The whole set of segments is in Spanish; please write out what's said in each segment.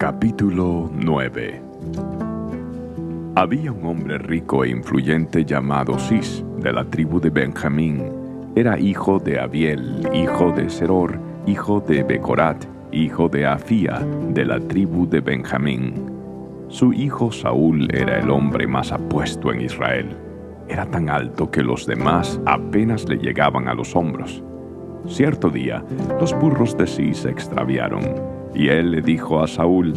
Capítulo 9 Había un hombre rico e influyente llamado Cis, de la tribu de Benjamín. Era hijo de Abiel, hijo de Seror, hijo de Becorat, hijo de Afía, de la tribu de Benjamín. Su hijo Saúl era el hombre más apuesto en Israel. Era tan alto que los demás apenas le llegaban a los hombros. Cierto día, los burros de Cis se extraviaron y él le dijo a Saúl,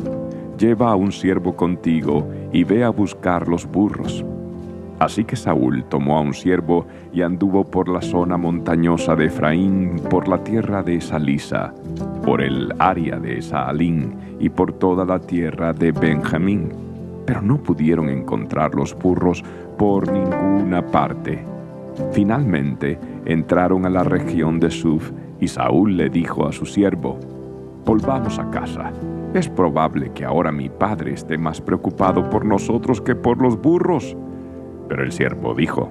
Lleva a un siervo contigo y ve a buscar los burros. Así que Saúl tomó a un siervo y anduvo por la zona montañosa de Efraín, por la tierra de Salisa, por el área de Saalín y por toda la tierra de Benjamín. Pero no pudieron encontrar los burros por ninguna parte. Finalmente entraron a la región de Suf y Saúl le dijo a su siervo, Volvamos a casa. Es probable que ahora mi padre esté más preocupado por nosotros que por los burros. Pero el siervo dijo,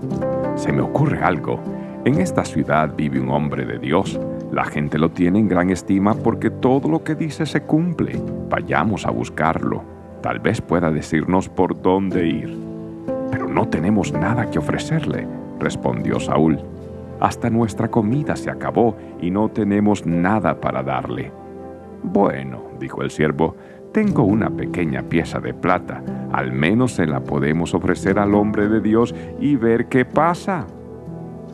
se me ocurre algo. En esta ciudad vive un hombre de Dios. La gente lo tiene en gran estima porque todo lo que dice se cumple. Vayamos a buscarlo. Tal vez pueda decirnos por dónde ir. Pero no tenemos nada que ofrecerle, respondió Saúl. Hasta nuestra comida se acabó y no tenemos nada para darle. Bueno, dijo el siervo, tengo una pequeña pieza de plata, al menos se la podemos ofrecer al hombre de Dios y ver qué pasa.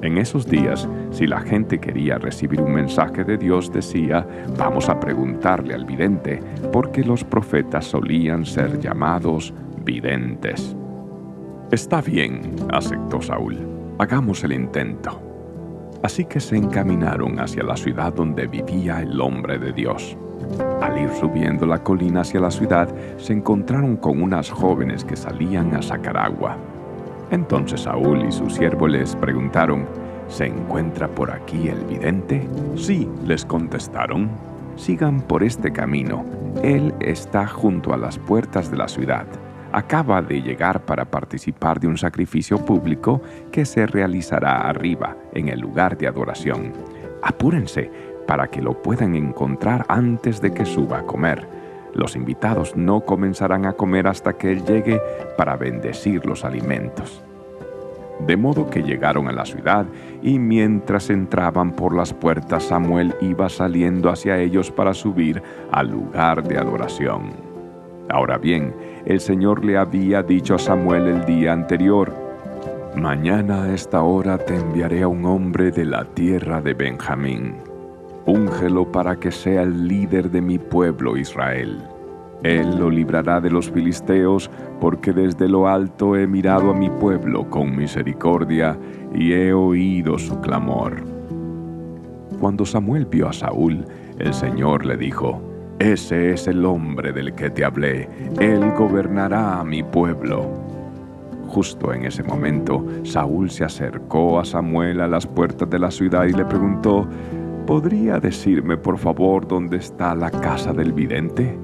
En esos días, si la gente quería recibir un mensaje de Dios, decía, vamos a preguntarle al vidente, porque los profetas solían ser llamados videntes. Está bien, aceptó Saúl, hagamos el intento. Así que se encaminaron hacia la ciudad donde vivía el hombre de Dios. Al ir subiendo la colina hacia la ciudad, se encontraron con unas jóvenes que salían a sacar agua. Entonces Saúl y su siervo les preguntaron, ¿Se encuentra por aquí el vidente? Sí, les contestaron. Sigan por este camino. Él está junto a las puertas de la ciudad. Acaba de llegar para participar de un sacrificio público que se realizará arriba, en el lugar de adoración. Apúrense, para que lo puedan encontrar antes de que suba a comer. Los invitados no comenzarán a comer hasta que Él llegue para bendecir los alimentos. De modo que llegaron a la ciudad y mientras entraban por las puertas Samuel iba saliendo hacia ellos para subir al lugar de adoración. Ahora bien, el Señor le había dicho a Samuel el día anterior, Mañana a esta hora te enviaré a un hombre de la tierra de Benjamín Úngelo para que sea el líder de mi pueblo Israel. Él lo librará de los filisteos, porque desde lo alto he mirado a mi pueblo con misericordia y he oído su clamor. Cuando Samuel vio a Saúl, el Señor le dijo, Ese es el hombre del que te hablé, él gobernará a mi pueblo. Justo en ese momento, Saúl se acercó a Samuel a las puertas de la ciudad y le preguntó, ¿Podría decirme por favor dónde está la casa del vidente?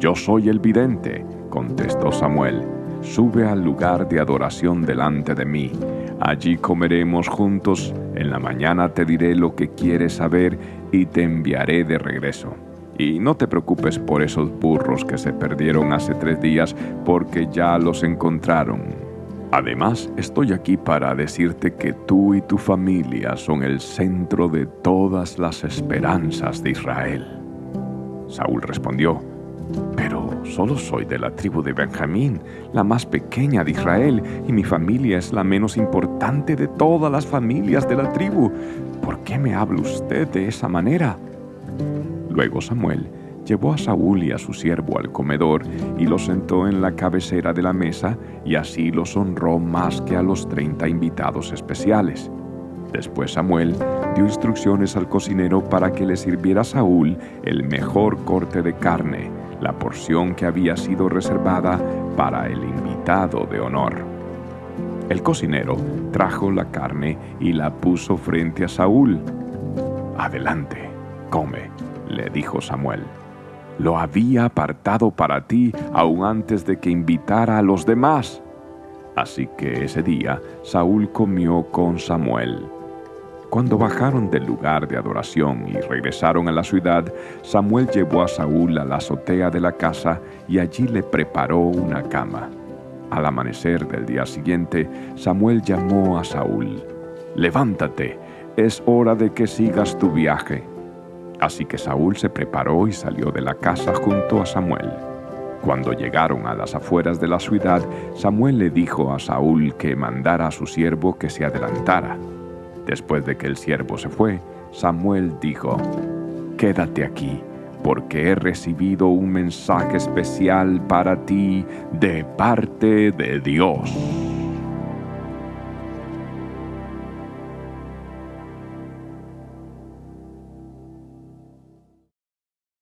Yo soy el vidente, contestó Samuel. Sube al lugar de adoración delante de mí. Allí comeremos juntos. En la mañana te diré lo que quieres saber y te enviaré de regreso. Y no te preocupes por esos burros que se perdieron hace tres días, porque ya los encontraron. Además, estoy aquí para decirte que tú y tu familia son el centro de todas las esperanzas de Israel. Saúl respondió, pero solo soy de la tribu de Benjamín, la más pequeña de Israel, y mi familia es la menos importante de todas las familias de la tribu. ¿Por qué me habla usted de esa manera? Luego Samuel llevó a Saúl y a su siervo al comedor y los sentó en la cabecera de la mesa y así los honró más que a los treinta invitados especiales. Después Samuel dio instrucciones al cocinero para que le sirviera a Saúl el mejor corte de carne, la porción que había sido reservada para el invitado de honor. El cocinero trajo la carne y la puso frente a Saúl. Adelante, come, le dijo Samuel lo había apartado para ti aún antes de que invitara a los demás. Así que ese día Saúl comió con Samuel. Cuando bajaron del lugar de adoración y regresaron a la ciudad, Samuel llevó a Saúl a la azotea de la casa y allí le preparó una cama. Al amanecer del día siguiente, Samuel llamó a Saúl. Levántate, es hora de que sigas tu viaje. Así que Saúl se preparó y salió de la casa junto a Samuel. Cuando llegaron a las afueras de la ciudad, Samuel le dijo a Saúl que mandara a su siervo que se adelantara. Después de que el siervo se fue, Samuel dijo, Quédate aquí, porque he recibido un mensaje especial para ti de parte de Dios.